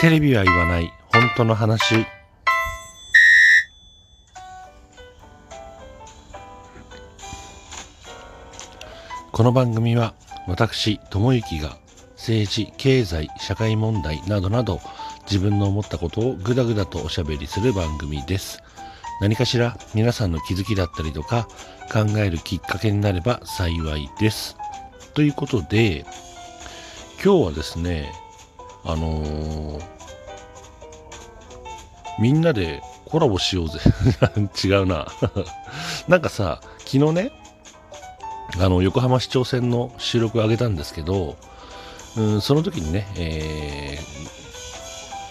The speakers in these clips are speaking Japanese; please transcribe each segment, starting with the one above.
テレビは言わない。本当の話。この番組は私智之が政治経済社会問題などなど自分の思ったことをぐだぐだとおしゃべりする番組です。何かしら皆さんの気づきだったりとか考えるきっかけになれば幸いです。ということで今日はですねあのー、みんなでコラボしようぜ。違うな。なんかさ昨日ねあの横浜市長選の収録を上げたんですけど、うん、その時にね、えー、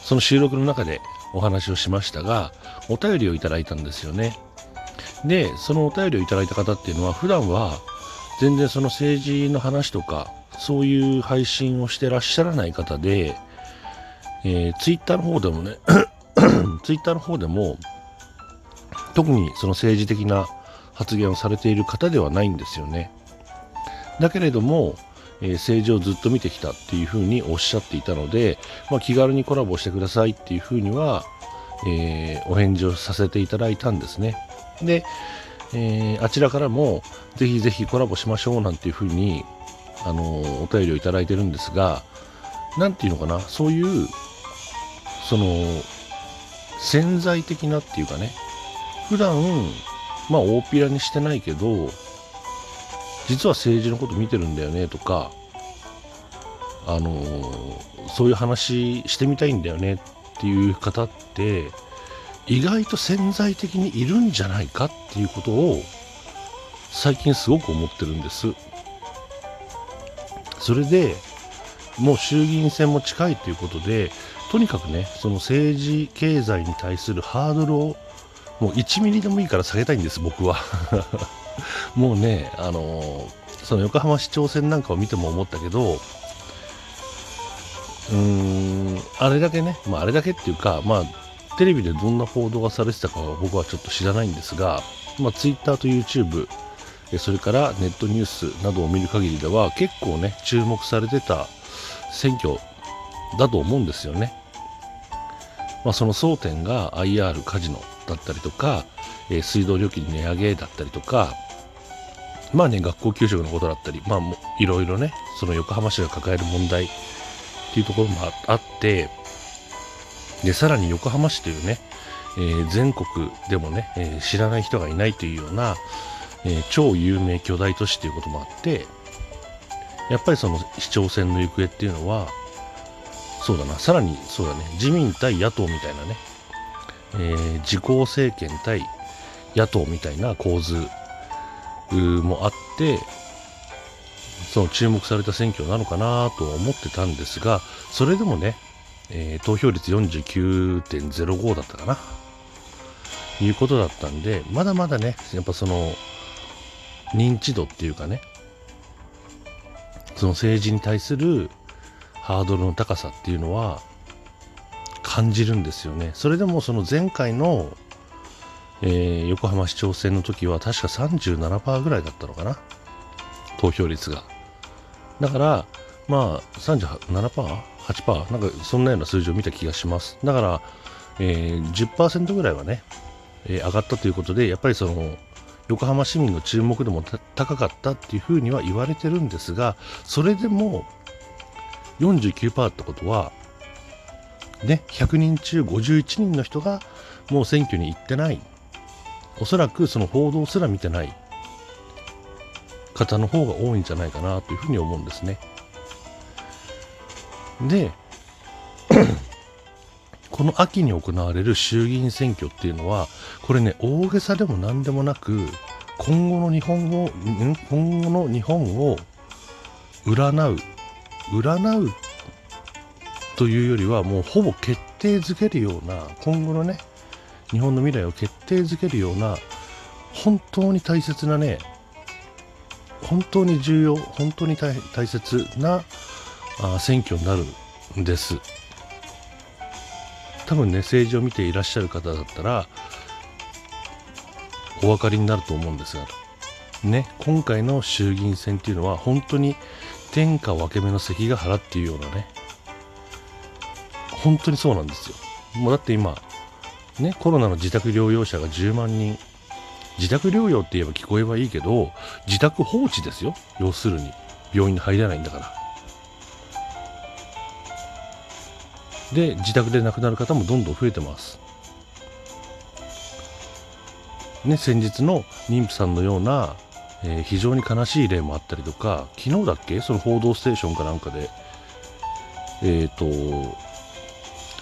その収録の中でお話をしましたがお便りをいただいたんですよね。でそのお便りをいただいた方っていうのは普段は全然その政治の話とかそういう配信をしてらっしゃらない方で、えー、ツイッターの方でもね ツイッターの方でも特にその政治的な発言をされている方ではないんですよね。だけれども、えー、政治をずっと見てきたっていうふうにおっしゃっていたので、まあ、気軽にコラボしてくださいっていうふうには、えー、お返事をさせていただいたんですね。で、えー、あちらからもぜひぜひコラボしましょうなんていうふうに、あのお便りをいただいてるんですが、何ていうのかな、そういう、その、潜在的なっていうかね、普段、まあ大っぴらにしてないけど、実は政治のこと見てるんだよねとか、あのそういう話してみたいんだよねっていう方って、意外と潜在的にいるんじゃないかっていうことを最近すごく思ってるんです。それでもう衆議院選も近いということでとにかくねその政治経済に対するハードルをもう1ミリでもいいから下げたいんです僕は もうねあの、その横浜市長選なんかを見ても思ったけどうーんあれだけね、まあ、あれだけっていうかまあテレビでどんな報道がされてたかは僕はちょっと知らないんですが、まあ、Twitter と YouTube それからネットニュースなどを見る限りでは結構ね注目されてた選挙だと思うんですよね。まあ、その争点が IR カジノだったりとか、えー、水道料金値上げだったりとか、まあね、学校給食のことだったり、まあ、いろいろね、その横浜市が抱える問題っていうところもあって、で、さらに横浜市というね、えー、全国でもね、えー、知らない人がいないというような、えー、超有名巨大都市ということもあってやっぱりその市長選の行方っていうのはそうだな。さらにそうだね。自民対野党みたいなね、えー、自公政権対野党みたいな構図もあってその注目された選挙なのかなと思ってたんですがそれでもね、えー、投票率49.05だったかな。いうことだったんでまだまだねやっぱその認知度っていうかねその政治に対するハードルの高さっていうのは感じるんですよね。それでもその前回の、えー、横浜市長選の時は確か37%ぐらいだったのかな。投票率が。だからまあ 37%8% なんかそんなような数字を見た気がします。だから、えー、10%ぐらいはね、えー、上がったということでやっぱりその横浜市民の注目度も高かったっていうふうには言われてるんですがそれでも49%ってことはね100人中51人の人がもう選挙に行ってないおそらくその報道すら見てない方の方が多いんじゃないかなというふうに思うんですね。で この秋に行われる衆議院選挙っていうのはこれね大げさでも何でもなく今後の日本を今後の日本を占う占うというよりはもうほぼ決定づけるような今後のね日本の未来を決定づけるような本当に大切なね本当に重要本当に大切なあ選挙になるんです。多分ね政治を見ていらっしゃる方だったらお分かりになると思うんですがね今回の衆議院選っていうのは本当に天下分け目の関ヶ原っていうようなね本当にそうなんですよ。もうだって今、ね、コロナの自宅療養者が10万人。自宅療養って言えば聞こえはいいけど、自宅放置ですよ。要するに。病院に入れないんだから。で、自宅で亡くなる方もどんどん増えてます。ね、先日の妊婦さんのような、えー、非常に悲しい例もあったりとか、昨日だっけ？その報道ステーションかなんかで、え、ー、と、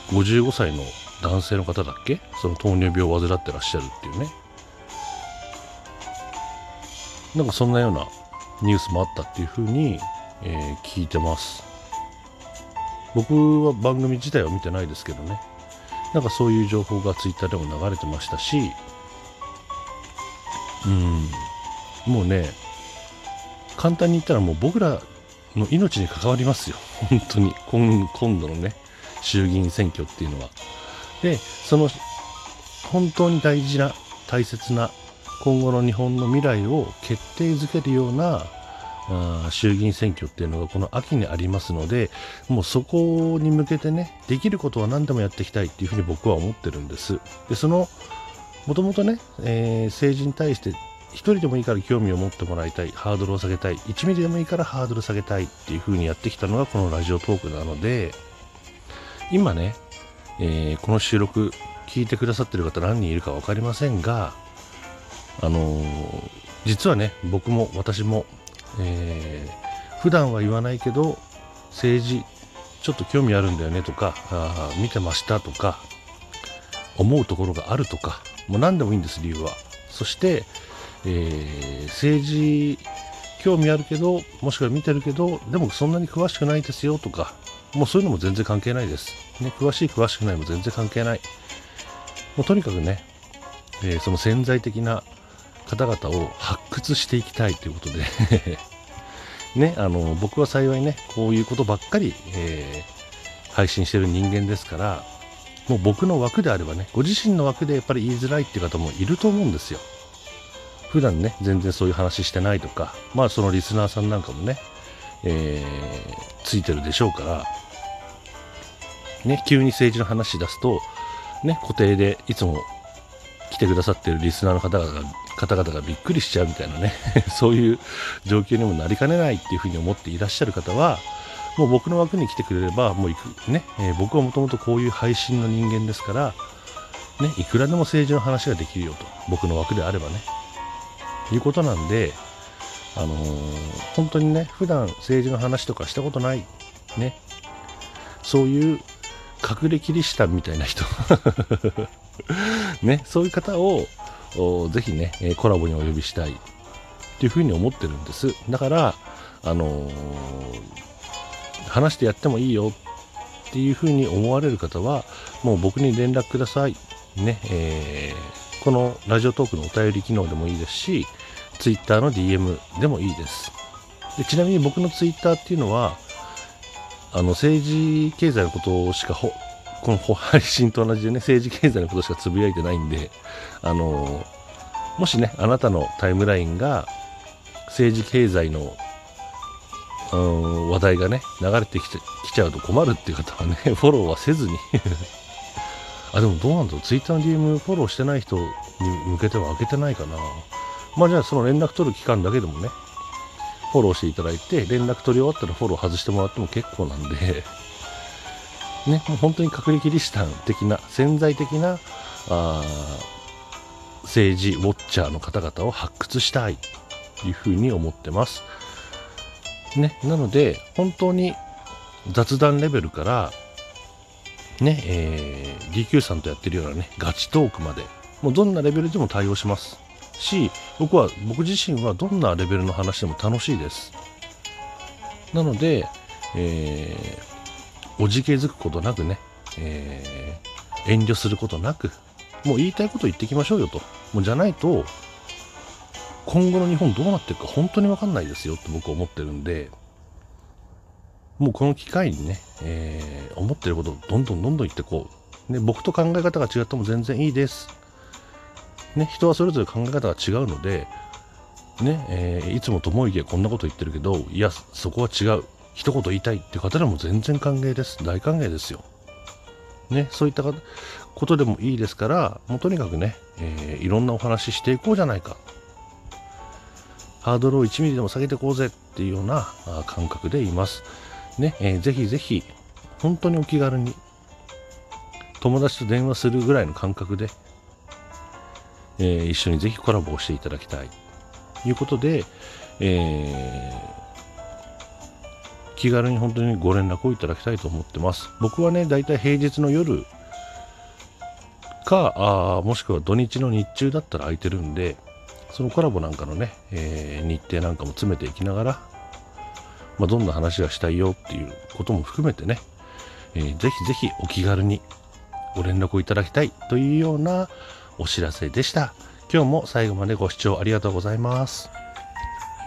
55歳の男性の方だっけ？その糖尿病を患ってらっしゃるっていうね。なんかそんなようなニュースもあったっていうふうに、えー、聞いてます。僕は番組自体は見てないですけどね。なんかそういう情報がツイッターでも流れてましたし、うん、もうね、簡単に言ったらもう僕らの命に関わりますよ。本当に。今今度のね、衆議院選挙っていうのは。で、その、本当に大事な、大切な、今後の日本の未来を決定づけるような、あ衆議院選挙っていうのがこの秋にありますので、もうそこに向けてね、できることは何でもやっていきたいっていうふうに僕は思ってるんです。で、その、もともとね、えー、政治に対して1人でもいいから興味を持ってもらいたい、ハードルを下げたい、1ミリでもいいからハードル下げたいっていう風にやってきたのがこのラジオトークなので、今ね、えー、この収録聞いてくださってる方何人いるか分かりませんが、あのー、実はね、僕も私も、えー、普段は言わないけど、政治、ちょっと興味あるんだよねとか、あ見てましたとか、思うところがあるとか、もう何でもいいんです、理由は。そして、えー、政治興味あるけどもしくは見てるけどでもそんなに詳しくないですよとかもうそういうのも全然関係ないです、ね、詳しい詳しくないも全然関係ない。もうとにかくね、えー、その潜在的な方々を発掘していきたいということで。ね、あの僕は幸いねこういうことばっかり、えー、配信してる人間ですからもう僕の枠であればねご自身の枠でやっぱり言いづらいっていう方もいると思うんですよ。普段ね、全然そういう話してないとか、まあそのリスナーさんなんかもね、えー、ついてるでしょうから、ね、急に政治の話し出すと、ね、固定でいつも来てくださってるリスナーの方々が方々がびっくりしちゃうみたいなね そういう状況にもなりかねないっていうふうに思っていらっしゃる方は、もう僕の枠に来てくれれば、もう行く、ね、えー、僕はもともとこういう配信の人間ですから、ね、いくらでも政治の話ができるよと、僕の枠であればね。いうことなんで、あのー、本当にね、普段政治の話とかしたことない、ね、そういう隠れキリシタンみたいな人 ね、そういう方をぜひね、コラボにお呼びしたいっていうふうに思ってるんです。だから、あのー、話してやってもいいよっていうふうに思われる方は、もう僕に連絡ください。ね、えーこのラジオトークのお便り機能でもいいですし、Twitter の DM でもいいです。でちなみに僕の Twitter っていうのは、あの政治経済のことしかほこの配信と同じでね、政治経済のことしかつぶやいてないんで、あのもしね、あなたのタイムラインが政治経済のうん話題がね、流れてきちゃうと困るっていう方はね、フォローはせずにあ、でもどうなんだろう。ツイッターの DM フォローしてない人に向けては開けてないかな。まあじゃあその連絡取る期間だけでもね、フォローしていただいて、連絡取り終わったらフォロー外してもらっても結構なんで ね、もう本当に隠れキリシタン的な、潜在的な、あ政治ウォッチャーの方々を発掘したいというふうに思ってます。ね、なので、本当に雑談レベルから、ね、えー、DQ さんとやってるようなね、ガチトークまで、もうどんなレベルでも対応しますし、僕は、僕自身はどんなレベルの話でも楽しいです。なので、えー、おじけづくことなくね、えー、遠慮することなく、もう言いたいこと言ってきましょうよと。もうじゃないと、今後の日本どうなっていくか本当にわかんないですよって僕は思ってるんで、もうこの機会にね、えー、思ってることをどんどんどんどん言ってこう。ね、僕と考え方が違っても全然いいです。ね、人はそれぞれ考え方が違うので、ね、えー、いつもともいけこんなこと言ってるけど、いや、そこは違う。一言言いたいっていう方でも全然歓迎です。大歓迎ですよ。ね、そういったことでもいいですから、もうとにかくね、えー、いろんなお話ししていこうじゃないか。ハードルを1ミリでも下げていこうぜっていうような感覚でいます。ね、えー、ぜひぜひ、本当にお気軽に、友達と電話するぐらいの感覚で、えー、一緒にぜひコラボをしていただきたい。ということで、えー、気軽に本当にご連絡をいただきたいと思ってます。僕はね、だいたい平日の夜か、あもしくは土日の日中だったら空いてるんで、そのコラボなんかのね、えー、日程なんかも詰めていきながら、まあ、どんな話がしたいよっていうことも含めてね、えー、ぜひぜひお気軽にご連絡をいただきたいというようなお知らせでした。今日も最後までご視聴ありがとうございます。